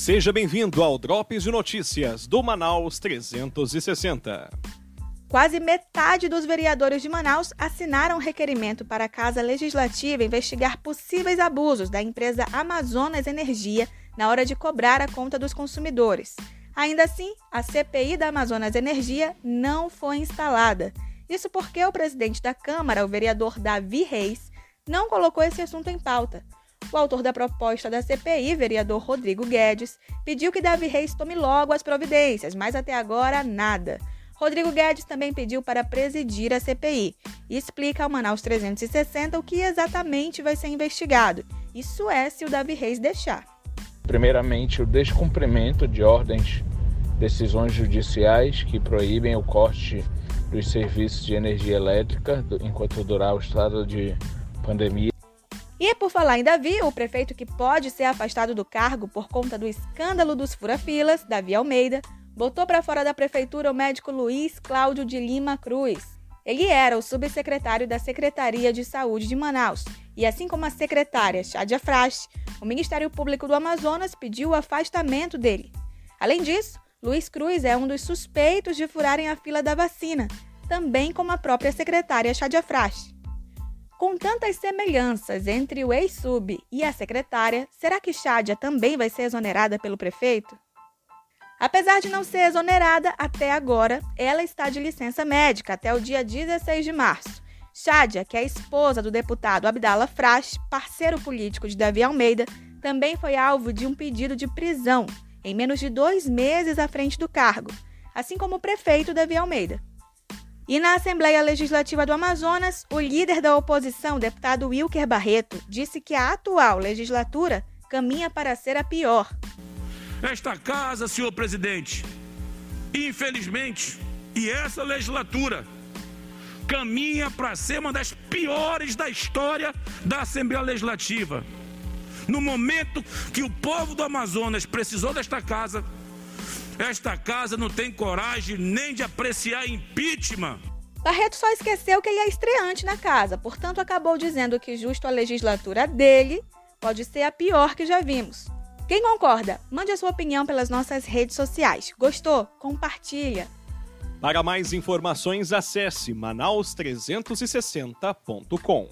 Seja bem-vindo ao Drops de Notícias do Manaus 360. Quase metade dos vereadores de Manaus assinaram requerimento para a Casa Legislativa investigar possíveis abusos da empresa Amazonas Energia na hora de cobrar a conta dos consumidores. Ainda assim, a CPI da Amazonas Energia não foi instalada. Isso porque o presidente da Câmara, o vereador Davi Reis, não colocou esse assunto em pauta. O autor da proposta da CPI, vereador Rodrigo Guedes, pediu que Davi Reis tome logo as providências, mas até agora nada. Rodrigo Guedes também pediu para presidir a CPI e explica ao Manaus 360 o que exatamente vai ser investigado. Isso é se o Davi Reis deixar. Primeiramente, o descumprimento de ordens, decisões judiciais que proíbem o corte dos serviços de energia elétrica enquanto durar o estado de pandemia. E por falar em Davi, o prefeito que pode ser afastado do cargo por conta do escândalo dos furafilas, Davi Almeida, botou para fora da prefeitura o médico Luiz Cláudio de Lima Cruz. Ele era o subsecretário da Secretaria de Saúde de Manaus, e assim como a secretária Chádia Frasch, o Ministério Público do Amazonas pediu o afastamento dele. Além disso, Luiz Cruz é um dos suspeitos de furarem a fila da vacina, também como a própria secretária Chádia Frasch. Com tantas semelhanças entre o ex-sub e a secretária, será que Chádia também vai ser exonerada pelo prefeito? Apesar de não ser exonerada até agora, ela está de licença médica até o dia 16 de março. Chádia, que é esposa do deputado Abdala Frasch, parceiro político de Davi Almeida, também foi alvo de um pedido de prisão em menos de dois meses à frente do cargo, assim como o prefeito Davi Almeida. E na Assembleia Legislativa do Amazonas, o líder da oposição, deputado Wilker Barreto, disse que a atual legislatura caminha para ser a pior. Esta casa, senhor presidente, infelizmente, e essa legislatura caminha para ser uma das piores da história da Assembleia Legislativa. No momento que o povo do Amazonas precisou desta casa, esta casa não tem coragem nem de apreciar impeachment. Barreto só esqueceu que ele é estreante na casa, portanto acabou dizendo que justo a legislatura dele pode ser a pior que já vimos. Quem concorda? Mande a sua opinião pelas nossas redes sociais. Gostou? Compartilha. Para mais informações, acesse manaus360.com.